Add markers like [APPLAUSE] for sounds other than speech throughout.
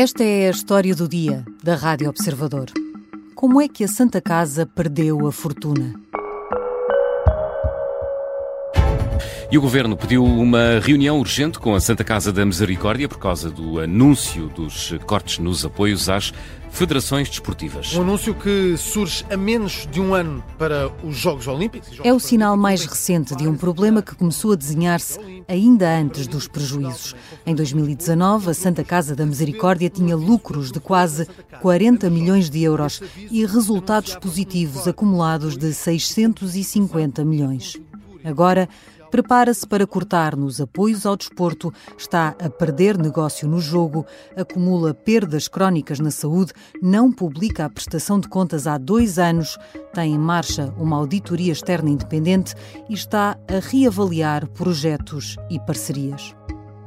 Esta é a história do dia da Rádio Observador. Como é que a Santa Casa perdeu a fortuna? E o Governo pediu uma reunião urgente com a Santa Casa da Misericórdia por causa do anúncio dos cortes nos apoios às federações desportivas. Um anúncio que surge a menos de um ano para os Jogos Olímpicos. É o sinal mais recente de um problema que começou a desenhar-se ainda antes dos prejuízos. Em 2019, a Santa Casa da Misericórdia tinha lucros de quase 40 milhões de euros e resultados positivos acumulados de 650 milhões. Agora, prepara-se para cortar nos apoios ao desporto, está a perder negócio no jogo, acumula perdas crónicas na saúde, não publica a prestação de contas há dois anos, tem em marcha uma auditoria externa independente e está a reavaliar projetos e parcerias.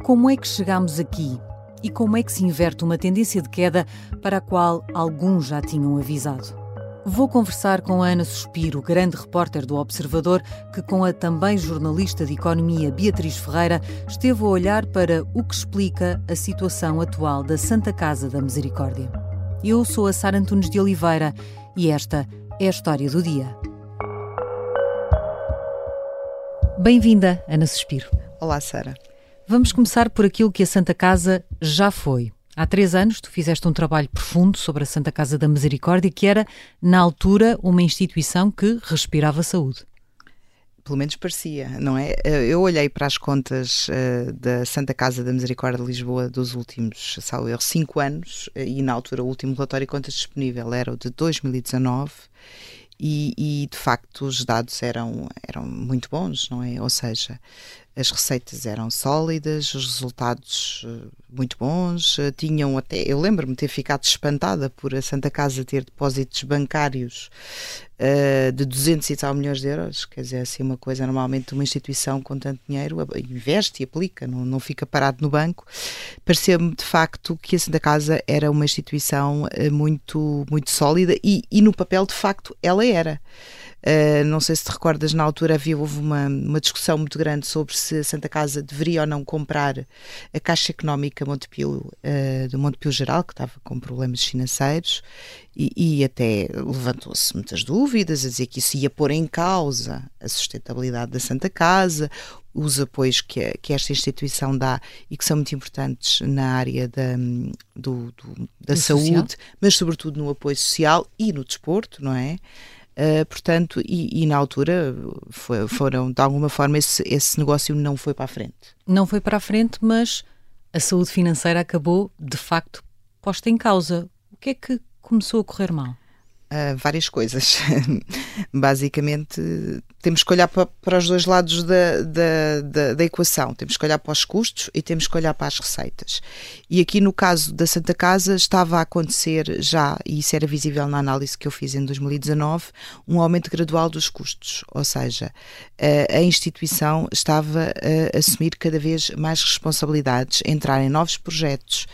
Como é que chegamos aqui? E como é que se inverte uma tendência de queda para a qual alguns já tinham avisado? Vou conversar com a Ana Suspiro, grande repórter do Observador, que com a também jornalista de economia Beatriz Ferreira esteve a olhar para o que explica a situação atual da Santa Casa da Misericórdia. Eu sou a Sara Antunes de Oliveira e esta é a história do dia. Bem-vinda, Ana Suspiro. Olá, Sara. Vamos começar por aquilo que a Santa Casa já foi. Há três anos tu fizeste um trabalho profundo sobre a Santa Casa da Misericórdia, que era, na altura, uma instituição que respirava saúde. Pelo menos parecia, não é? Eh, eu olhei para as contas uh, da Santa Casa da Misericórdia de Lisboa dos últimos, salvo erro, cinco anos, uh, e na altura o último relatório de contas disponível era o de 2019, e, e, de facto os dados eram, eram muito bons, não é? Ou seja, as receitas eram sólidas, os resultados eh, muito bons, eh, tinham até, eu lembro-me ter ficado espantada por a Santa Casa ter depósitos bancários uh, de 200 e tal milhões de euros, quer dizer, assim uma coisa, normalmente uma instituição com tanto dinheiro investe e aplica, não, não fica parado no banco, pareceu-me de facto que a Santa Casa era uma instituição muito, muito sólida e, e no papel de facto ela era. Uh, não sei se te recordas, na altura havia houve uma, uma discussão muito grande sobre se a Santa Casa deveria ou não comprar a Caixa Económica Montepio, uh, do Montepio Geral, que estava com problemas financeiros, e, e até levantou-se muitas dúvidas, a dizer que isso ia pôr em causa a sustentabilidade da Santa Casa, os apoios que, que esta instituição dá e que são muito importantes na área da, do, do, da saúde, social? mas sobretudo no apoio social e no desporto, não é? Uh, portanto, e, e, na altura foi, foram, de alguma forma, esse, esse negócio não foi para a frente. Não foi para a frente, mas a saúde financeira acabou, de facto, posta em causa. O que é que começou a correr mal? Uh, várias coisas. [LAUGHS] Basicamente, temos que olhar para, para os dois lados da, da, da, da, equação. Temos que olhar para os custos e temos que olhar para as receitas. E aqui no caso da Santa Casa estava a acontecer já, e isso era visível na análise que eu fiz em 2019, um aumento gradual dos custos. Ou seja, a, a instituição estava a assumir cada vez mais responsabilidades, entrar em novos projetos.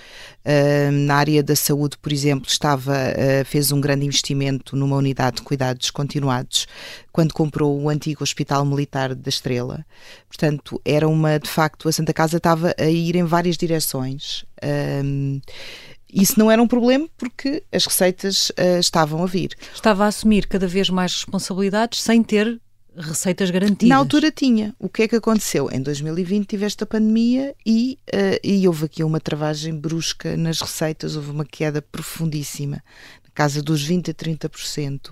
Na área da saúde, por exemplo, estava, uh, fez um grande investimento numa unidade de cuidados continuados quando comprou o antigo Hospital Militar da Estrela. Portanto, era uma, de facto, a Santa Casa estava a ir em várias direções. Um, isso não era um problema porque as receitas uh, estavam a vir. Estava a assumir cada vez mais responsabilidades sem ter receitas garantidas. Na altura tinha. O que é que aconteceu? Em 2020 tiveste a pandemia e, uh, e houve aqui uma travagem brusca nas receitas, houve uma queda profundíssima, na casa dos 20% a 30%.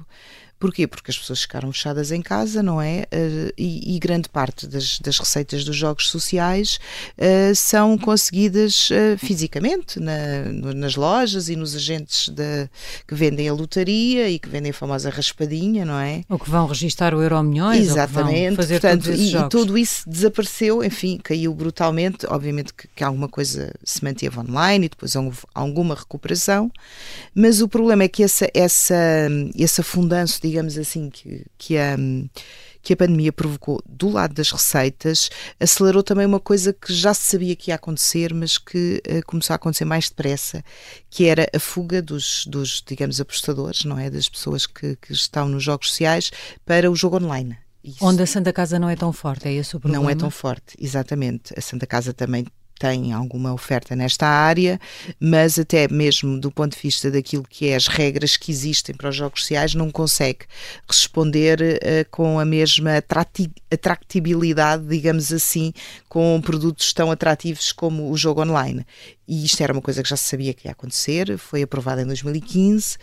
Porquê? Porque as pessoas ficaram fechadas em casa, não é? Uh, e, e, grande parte das, das, receitas dos jogos sociais uh, são conseguidas uh, fisicamente na, nas lojas e nos agentes de, que vendem a lotaria e que vendem a famosa raspadinha, não é? Ou que vão registar o Euro Milhões, Exatamente. fazer Portanto, e, e, tudo isso desapareceu, enfim, caiu brutalmente. Obviamente que, que alguma coisa se manteve online e depois houve alguma recuperação, mas o problema é que essa, essa, esse afundanço digamos assim, que, que a que a pandemia provocou do lado das receitas, acelerou também uma coisa que já se sabia que ia acontecer, mas que uh, começou a acontecer mais depressa, que era a fuga dos, dos digamos, apostadores, não é? Das pessoas que, que estão nos jogos sociais para o jogo online. Isso. Onde a Santa Casa não é tão forte, é esse o problema? Não é tão forte, exatamente. A Santa Casa também tem alguma oferta nesta área, mas até mesmo do ponto de vista daquilo que é as regras que existem para os jogos sociais, não consegue responder uh, com a mesma atractibilidade, digamos assim, com produtos tão atrativos como o jogo online. E isto era uma coisa que já se sabia que ia acontecer, foi aprovada em 2015.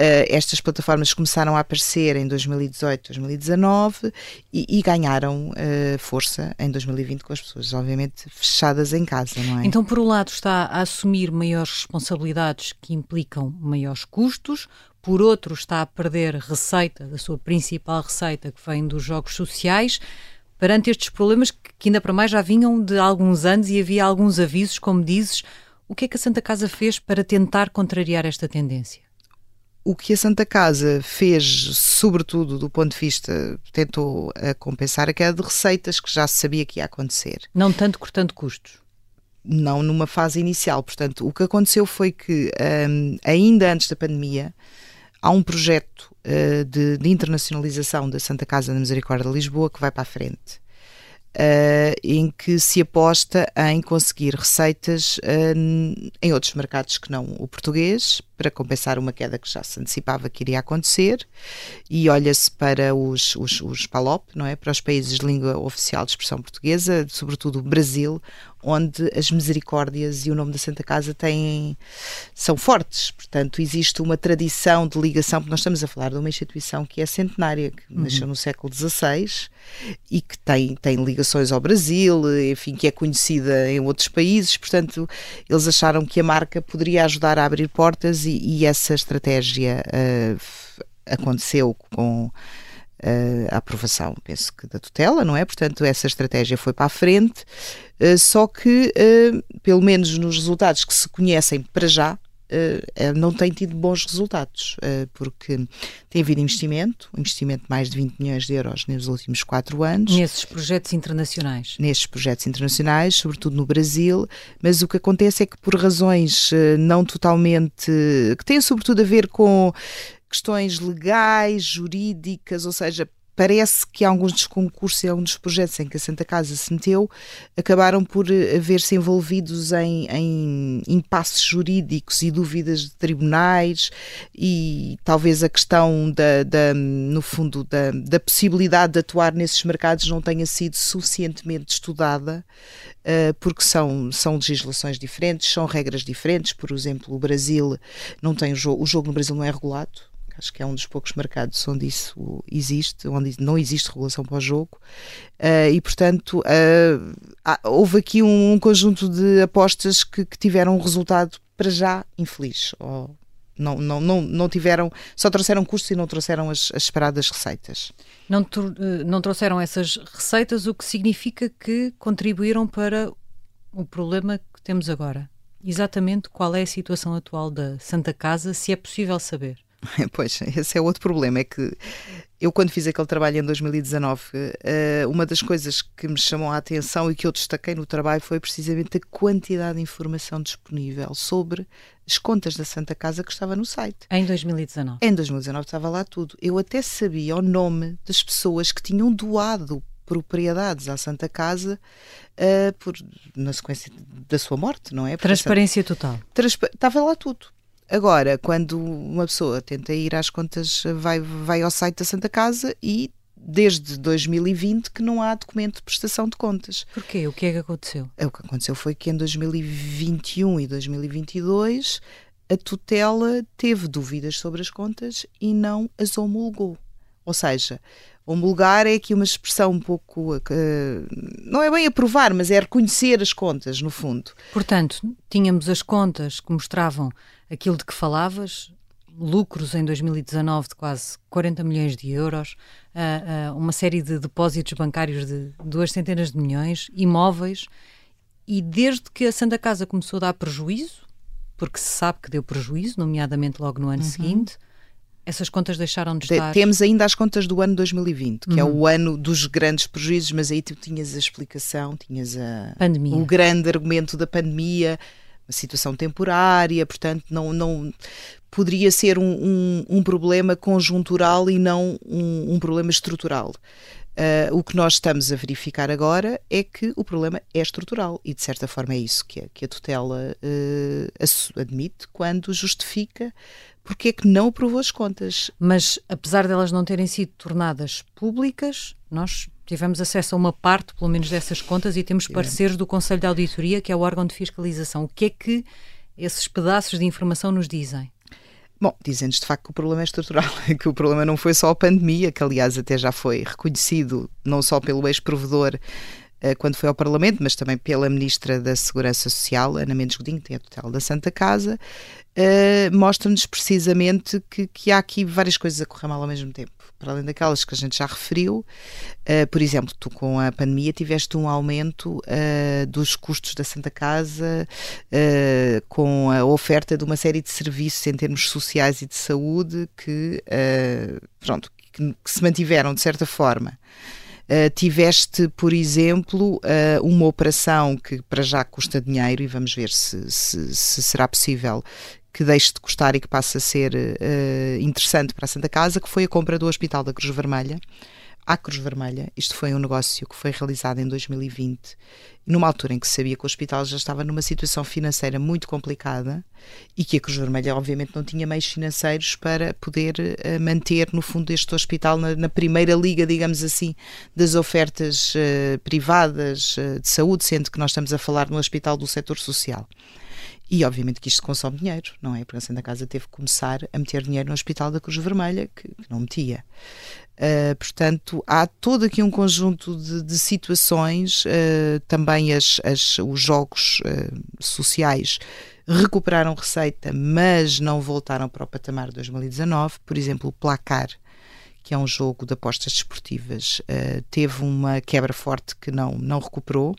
Uh, estas plataformas começaram a aparecer em 2018, 2019 e, e ganharam uh, força em 2020 com as pessoas, obviamente, fechadas em casa, não é? Então, por um lado, está a assumir maiores responsabilidades que implicam maiores custos, por outro, está a perder receita, da sua principal receita, que vem dos jogos sociais perante estes problemas que ainda para mais já vinham de alguns anos e havia alguns avisos, como dizes, o que é que a Santa Casa fez para tentar contrariar esta tendência? O que a Santa Casa fez, sobretudo do ponto de vista, tentou a compensar a queda de receitas que já se sabia que ia acontecer. Não tanto cortando custos. Não numa fase inicial. Portanto, o que aconteceu foi que, um, ainda antes da pandemia, há um projeto uh, de, de internacionalização da Santa Casa da Misericórdia de Lisboa que vai para a frente. Uh, em que se aposta em conseguir receitas uh, em outros mercados que não o português, para compensar uma queda que já se antecipava que iria acontecer, e olha-se para os, os, os PALOP, não é? para os países de língua oficial de expressão portuguesa, sobretudo o Brasil, onde as misericórdias e o nome da Santa Casa têm, são fortes. Portanto, existe uma tradição de ligação, porque nós estamos a falar de uma instituição que é centenária, que uhum. nasceu no século XVI e que tem, tem ligações ao Brasil, enfim, que é conhecida em outros países. Portanto, eles acharam que a marca poderia ajudar a abrir portas e, e essa estratégia uh, aconteceu com a aprovação, penso que da tutela, não é? Portanto, essa estratégia foi para a frente, uh, só que, uh, pelo menos nos resultados que se conhecem para já, não tem tido bons resultados, porque tem havido investimento, investimento de mais de 20 milhões de euros nos últimos quatro anos. Nesses projetos internacionais? Nesses projetos internacionais, sobretudo no Brasil, mas o que acontece é que por razões não totalmente. que têm sobretudo a ver com questões legais, jurídicas, ou seja, parece que alguns dos concursos e alguns dos projetos em que a Santa Casa se meteu acabaram por eh, ver-se envolvidos em, em impasses jurídicos e dúvidas de tribunais e talvez a questão da, da no fundo da, da, possibilidade de atuar nesses mercados não tenha sido suficientemente estudada uh, porque são, são legislações diferentes, são regras diferentes, por exemplo o Brasil não tem o jogo, o jogo no Brasil não é regulado Acho que é um dos poucos mercados onde isso existe, onde não existe regulação para o jogo. Uh, e, portanto, uh, houve aqui um, um, conjunto de apostas que, que, tiveram um resultado para já infeliz. Ou não, não, não, não tiveram, só trouxeram custos e não trouxeram as, as esperadas receitas. Não, eh, não trouxeram essas receitas, o que significa que contribuíram para o problema que temos agora. Exatamente qual é a situação atual da Santa Casa, se é possível saber. [LAUGHS] Pois, esse é outro problema, é que eu quando fiz aquele trabalho em 2019, eh, uma das coisas que me chamou a atenção e que eu destaquei no trabalho foi precisamente a quantidade de informação disponível sobre as contas da Santa Casa que estava no site. Em 2019? Em 2019 estava lá tudo. Eu até sabia o nome das pessoas que tinham doado propriedades à Santa Casa uh, por, na sequência da sua morte, não é? Porque Transparência Santa... total. Transpa... Estava lá tudo. Agora, quando uma pessoa tenta ir às contas, vai, vai ao site da Santa Casa e desde 2020 que não há documento de prestação de contas. Porquê? O que é que aconteceu? É, o que aconteceu foi que em 2021 e 2022 a tutela teve dúvidas sobre as contas e não as homologou. Ou seja, homologar é aqui uma expressão um pouco. Uh, não é bem aprovar, mas é reconhecer as contas, no fundo. Portanto, tínhamos as contas que mostravam aquilo de que falavas, lucros em 2019 de quase 40 milhões de euros, uh, uh, uma série de depósitos bancários de duas centenas de milhões, imóveis, e desde que a Santa Casa começou a dar prejuízo, porque se sabe que deu prejuízo, nomeadamente logo no ano uhum. seguinte, essas contas deixaram de estar. Temos ainda as contas do ano 2020, que uhum. é o ano dos grandes prejuízos, mas aí tu tinhas a explicação, tinhas a, pandemia. o grande argumento da pandemia, situação temporária, portanto, não, não poderia ser um, um, um problema conjuntural e não um, um problema estrutural. Uh, o que nós estamos a verificar agora é que o problema é estrutural e, de certa forma, é isso que a, que a tutela uh, admite quando justifica porque é que não aprovou as contas. Mas, apesar delas não terem sido tornadas públicas, nós tivemos acesso a uma parte, pelo menos, dessas contas e temos pareceres do Conselho de Auditoria, que é o órgão de fiscalização. O que é que esses pedaços de informação nos dizem? Bom, dizem-nos de facto que o problema é estrutural, [LAUGHS] que o problema não foi só a pandemia, que aliás até já foi reconhecido não só pelo ex-provedor eh, quando foi ao Parlamento, mas também pela Ministra da Segurança Social, Ana Mendes Godinho, que tem a tutela da Santa Casa, uh, mostra-nos precisamente que, que, há aqui várias coisas a correr mal ao mesmo tempo. Para além daquelas que a gente já referiu, uh, por exemplo, tu com a pandemia tiveste um aumento uh, dos custos da Santa Casa, com a oferta de uma série de serviços em termos sociais e de saúde que, pronto, que, que se mantiveram de certa forma. Uh, tiveste, por exemplo, uh, uma operação que para já custa dinheiro e vamos ver se, se, se será possível que deixe de custar e que passe a ser uh, interessante para a Santa Casa, que foi a compra do Hospital da Cruz Vermelha à Cruz Vermelha. Isto foi um negócio que foi realizado em 2020, numa altura em que se sabia que o hospital já estava numa situação financeira muito complicada e que a Cruz Vermelha, obviamente, não tinha meios financeiros para poder uh, manter, no fundo, este hospital na, na, primeira liga, digamos assim, das ofertas uh, privadas de saúde, sendo que nós estamos a falar no hospital do setor social. E obviamente que isto consome dinheiro, não é? Porque a Santa Casa teve que começar a meter dinheiro no Hospital da Cruz Vermelha, que, que não metia. Uh, portanto, há todo aqui um conjunto de, de situações, uh, também as, as, os jogos uh, sociais recuperaram receita, mas não voltaram para o patamar de 2019. Por exemplo, o Placar, que é um jogo de apostas desportivas, teve uma quebra forte que não, não recuperou.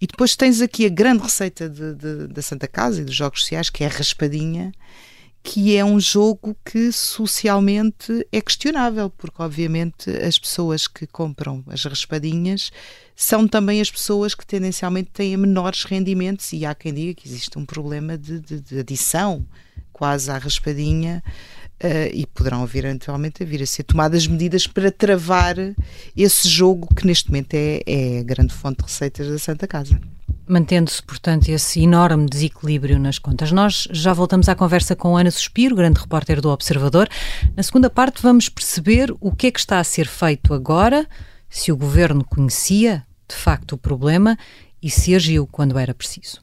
E depois tens aqui a grande receita de, de, da Santa Casa e dos jogos sociais, que é a raspadinha, que é um jogo que socialmente é questionável, porque obviamente as pessoas que compram as raspadinhas são também as pessoas que tendencialmente têm menores rendimentos e há quem diga que existe um problema de, de, de adição quase à raspadinha uh, e poderão haver eventualmente a vir a ser tomadas medidas para travar esse jogo que neste momento é, é a grande fonte de receitas da Santa Casa. Mantendo-se, portanto, esse enorme desequilíbrio nas contas. Nós já voltamos à conversa com Ana Suspiro, grande repórter do Observador. Na segunda parte, vamos perceber o que é que está a ser feito agora, se o governo conhecia de facto o problema e se agiu quando era preciso.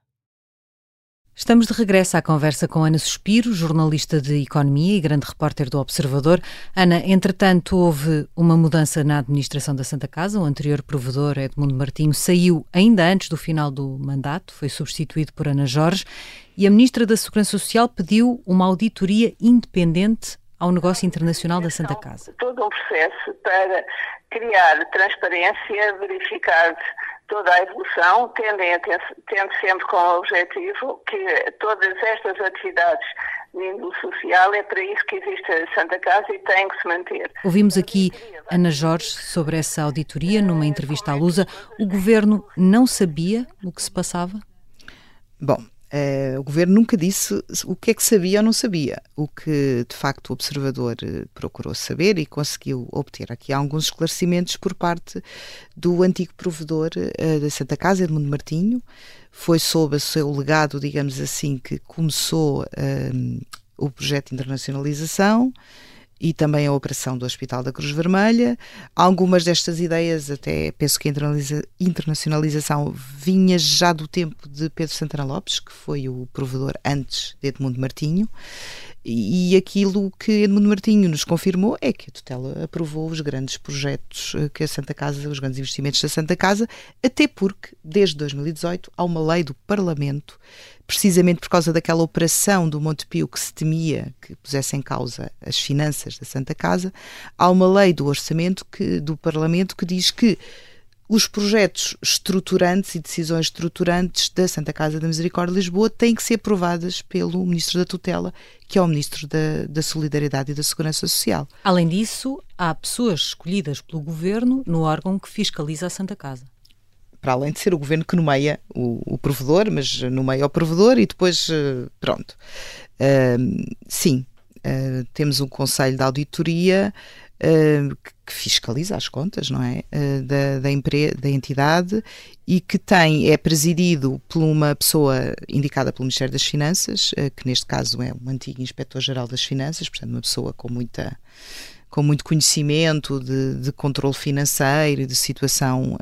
Estamos de regresso à conversa com Ana Suspiro, jornalista de Economia e grande repórter do Observador. Ana, entretanto, houve uma mudança na administração da Santa Casa. O anterior provedor, Edmundo Martinho, saiu ainda antes do final do mandato, foi substituído por Ana Jorge. E a Ministra da Segurança Social pediu uma auditoria independente ao negócio internacional da Santa Casa. Todo um processo para criar transparência, verificar toda a evolução, ter, tendo sempre como objetivo que todas estas atividades de índole social é para isso que existe a Santa Casa e tem que se manter. Ouvimos aqui Ana Jorge sobre essa auditoria numa entrevista à Lusa. O governo não sabia o que se passava? Bom, Uh, o governo nunca disse o que é que sabia ou não sabia. O que, de facto, o observador uh, procurou saber e conseguiu obter aqui alguns esclarecimentos por parte do antigo provedor uh, da Santa Casa, Edmundo Martinho. Foi sob o seu legado, digamos assim, que começou o projeto de internacionalização e também a operação do Hospital da Cruz Vermelha. Algumas destas ideias, até penso que a internacionalização vinha já do tempo de Pedro Santana Lopes, que foi o provedor antes de Edmundo Martinho. E aquilo que Edmundo Martinho nos confirmou é que a tutela aprovou os grandes projetos eh, que a Santa Casa, os grandes investimentos da Santa Casa, até porque, desde 2018, há uma lei do Parlamento, precisamente por causa daquela operação do Montepio que se temia que pusesse em causa as finanças da Santa Casa, há uma lei do orçamento que, do Parlamento que diz que os projetos estruturantes e decisões estruturantes da Santa Casa da Misericórdia de Lisboa têm que ser aprovadas pelo Ministro da Tutela, que é o Ministro da, da Solidariedade e da Segurança Social. Além disso, há pessoas escolhidas pelo Governo no órgão que fiscaliza a Santa Casa para além de ser o governo que nomeia o, o provedor, mas nomeia o provedor e depois, eh, pronto. Uh, sim, uh, temos um conselho de auditoria uh, que fiscaliza as contas, não é? Uh, da, da, da entidade e que tem, é presidido por uma pessoa indicada pelo Ministério das Finanças, uh, que neste caso é um antigo inspetor-geral das Finanças, portanto, uma pessoa com muita com muito conhecimento de, de controle financeiro e de situação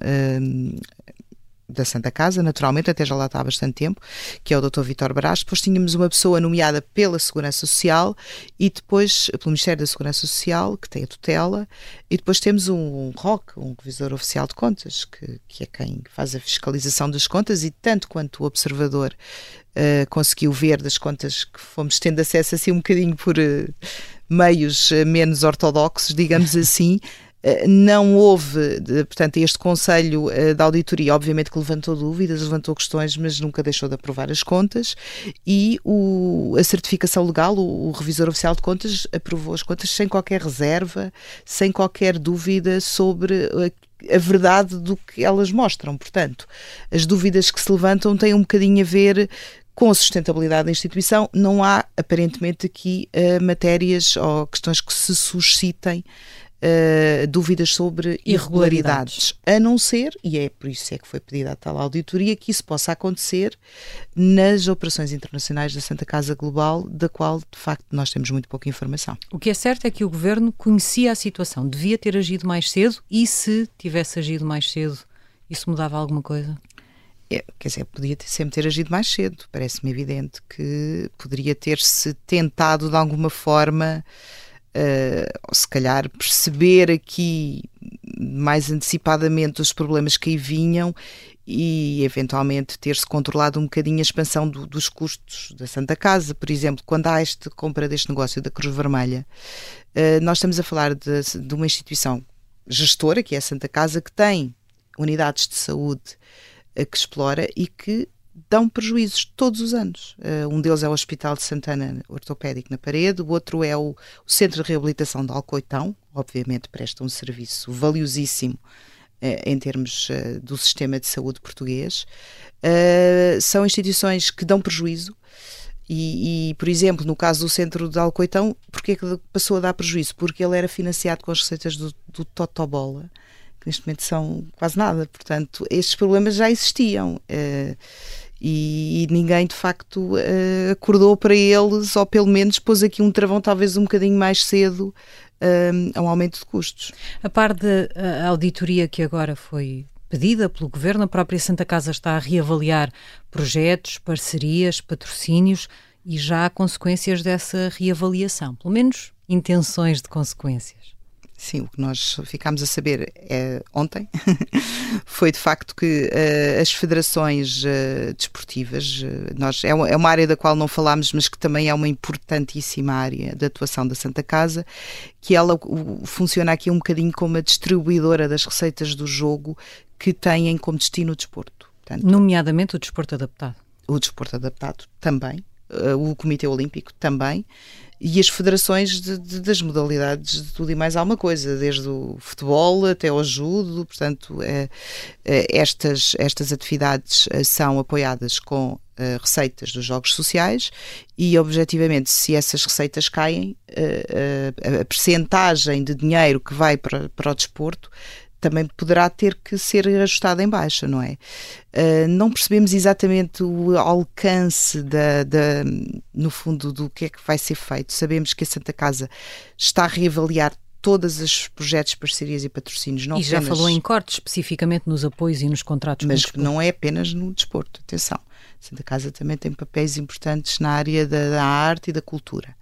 da Santa Casa, naturalmente, até já lá está há bastante tempo, que é o Dr. Vitor Brás. Depois tínhamos uma pessoa nomeada pela Segurança Social e depois pelo Ministério da Segurança Social, que tem a tutela, e depois temos um, ROC, um Revisor Oficial de Contas, que, que é quem faz a fiscalização das contas e tanto quanto o observador uh, conseguiu ver das contas que fomos tendo acesso assim um bocadinho por uh, meios uh, menos ortodoxos, digamos [LAUGHS] assim, eh, não houve, portanto, este Conselho eh, da Auditoria, obviamente que levantou dúvidas, levantou questões, mas nunca deixou de aprovar as contas e o, a certificação legal, o, o, Revisor Oficial de Contas, aprovou as contas sem qualquer reserva, sem qualquer dúvida sobre a, a verdade do que elas mostram. Portanto, as dúvidas que se levantam têm um bocadinho a ver com a sustentabilidade da instituição. Não há, aparentemente, aqui uh, matérias ou questões que se suscitem uh, dúvidas sobre irregularidades. irregularidades. A não ser, e é por isso é que foi pedida a tal auditoria, que isso possa acontecer nas operações internacionais da Santa Casa Global, da qual, de facto, nós temos muito pouca informação. O que é certo é que o governo conhecia a situação, devia ter agido mais cedo e, se tivesse agido mais cedo, isso mudava alguma coisa? É, quer dizer, podia ter, sempre ter agido mais cedo. Parece-me evidente que poderia ter-se tentado de alguma forma uh, se calhar perceber aqui mais antecipadamente os problemas que aí vinham e eventualmente ter-se controlado um bocadinho a expansão do, dos custos da Santa Casa. Por exemplo, quando há esta compra deste negócio da Cruz Vermelha, uh, nós estamos a falar de, de, uma instituição gestora, que é a Santa Casa, que tem unidades de saúde uh, que explora e que dão prejuízos todos os anos. Uh, um deles é o Hospital de Santana Ortopédico na Parede, o outro é o, o Centro de Reabilitação de Alcoitão, obviamente presta um serviço valiosíssimo uh, em termos uh, do sistema de saúde português. são instituições que dão prejuízo. E, e, por exemplo, no caso do centro de Alcoitão, porquê que passou a dar prejuízo? Porque ele era financiado com as receitas do, do Totobola, que neste momento são quase nada. Portanto, estes problemas já existiam. Uh, e, e, ninguém de facto uh, acordou para eles, ou pelo menos pôs aqui um travão talvez um bocadinho mais cedo uh, a um aumento de custos. A par da auditoria que agora foi pedida pelo Governo, a própria Santa Casa está a reavaliar projetos, parcerias, patrocínios e já há consequências dessa reavaliação, pelo menos intenções de consequências. Sim, o que nós ficámos a saber é, ontem [LAUGHS] foi de facto que uh, as federações uh, desportivas, uh, nós, é uma, é, uma, área da qual não falámos, mas que também é uma importantíssima área de atuação da Santa Casa, que ela o, funciona aqui um bocadinho como a distribuidora das receitas do jogo que têm como destino o desporto. Portanto, Nomeadamente o desporto adaptado. O desporto adaptado também, o Comitê Olímpico também e as federações de, de, das modalidades de tudo e mais alguma coisa, desde o futebol até ao judo, portanto, é, é, estas, estas atividades eh, são apoiadas com Uh, receitas dos jogos sociais e, objetivamente, se essas receitas caem, uh, uh, a percentagem de dinheiro que vai para, para o desporto também poderá ter que ser ajustado em baixa, não é? Uh, não percebemos exatamente o alcance da, da, no fundo do que é que vai ser feito. Sabemos que a Santa Casa está a reavaliar todos os projetos, parcerias e patrocínios. Não e já falou em cortes, especificamente nos apoios e nos contratos. Mas não é apenas no desporto, atenção. Santa Casa também tem papéis importantes na área da, da arte e da cultura.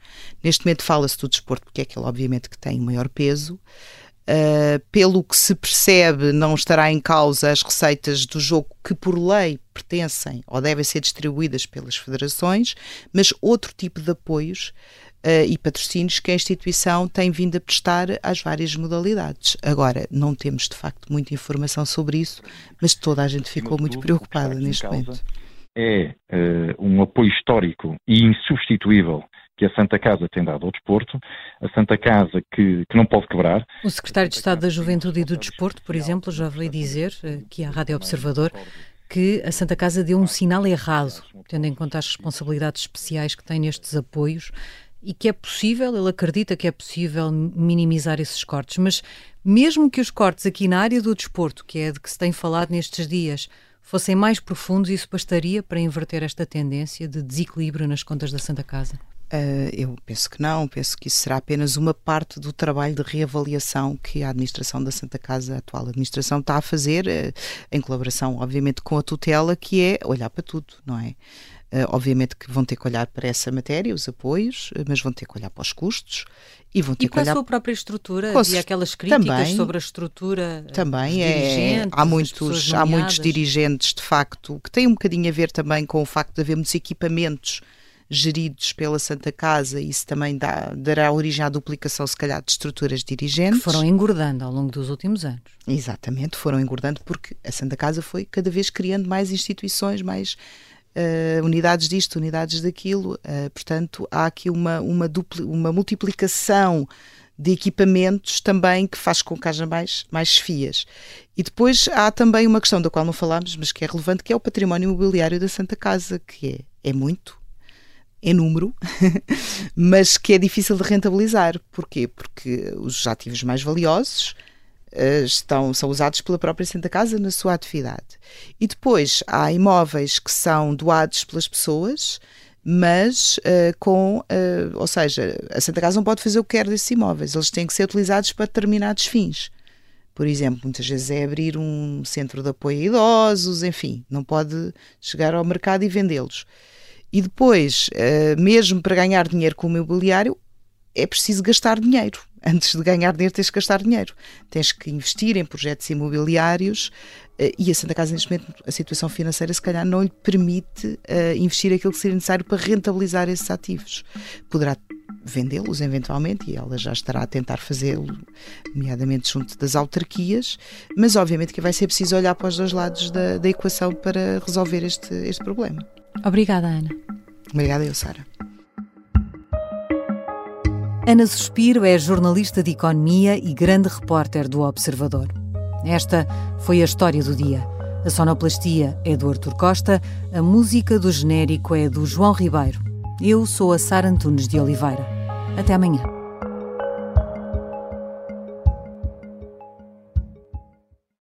Neste momento fala-se do desporto, porque é aquele, obviamente, que tem maior peso. Uh, pelo que se percebe, não estará em causa as receitas do jogo que, por lei, pertencem ou devem ser distribuídas pelas federações, mas outro tipo de apoios uh, e patrocínios que a instituição tem vindo a prestar às várias modalidades. Agora, não temos de facto muita informação sobre isso, mas toda a gente ficou muito preocupada neste momento. É uh, um apoio histórico e insubstituível que a Santa Casa tem dado ao desporto, a Santa Casa que, que não pode quebrar. O secretário de Estado da Juventude e do Desporto, por exemplo, já veio dizer, aqui à Rádio Observador, que a Santa Casa deu um sinal errado, tendo em conta as responsabilidades especiais que tem nestes apoios e que é possível, ele acredita que é possível minimizar esses cortes, mas mesmo que os cortes aqui na área do desporto, que é de que se tem falado nestes dias, fossem mais profundos, isso bastaria para inverter esta tendência de desequilíbrio nas contas da Santa Casa? Uh, eu penso que não, penso que isso será apenas uma parte do trabalho de reavaliação que a administração da Santa Casa, a atual administração, está a fazer, uh, em colaboração, obviamente, com a tutela, que é olhar para tudo, não é? Uh, obviamente que vão ter que olhar para essa matéria, os apoios, mas vão ter que olhar para os custos e vão ter e que olhar para a sua própria estrutura e aquelas críticas também, sobre a estrutura também é há muitos há muitos dirigentes de facto que têm um bocadinho a ver também com o facto de haver muitos equipamentos geridos pela Santa Casa, isso também dá, dará origem à duplicação, se calhar, de estruturas dirigentes. Que foram engordando ao longo dos últimos anos. Exatamente, foram engordando porque a Santa Casa foi cada vez criando mais instituições, mais uh, unidades disto, unidades daquilo. Uh, portanto, há aqui uma, uma, dupli, uma multiplicação de equipamentos também que faz com que haja mais, mais FIAs. E depois há também uma questão da qual não falámos, mas que é relevante, que é o património imobiliário da Santa Casa, que é, é muito, em número, [LAUGHS] mas que é difícil de rentabilizar. Porquê? Porque os ativos mais valiosos uh, estão, são usados pela própria Santa Casa na sua atividade. E depois há imóveis que são doados pelas pessoas, mas uh, com, uh, ou seja, a Santa Casa não pode fazer o que quer desses imóveis, eles têm que ser utilizados para determinados fins. Por exemplo, muitas vezes é abrir um centro de apoio a idosos, enfim, não pode chegar ao mercado e vendê-los. E depois, mesmo para ganhar dinheiro com o imobiliário, é preciso gastar dinheiro. Antes de ganhar dinheiro, tens que gastar dinheiro. Tens que investir em projetos imobiliários uh, e a Santa Casa, neste momento, a situação financeira, se calhar, não lhe permite uh, investir aquilo que seria necessário para rentabilizar esses ativos. Poderá vendê-los eventualmente, e ela já estará a tentar fazê-lo, nomeadamente junto das autarquias, mas obviamente que vai ser preciso olhar para os dois lados da, da equação para resolver este, este problema. Obrigada, Ana. Obrigada, eu, Sara. Ana Suspiro é jornalista de economia e grande repórter do Observador. Esta foi a história do dia. A sonoplastia é do Artur Costa, a música do genérico é do João Ribeiro. Eu sou a Sara Antunes de Oliveira. Até amanhã.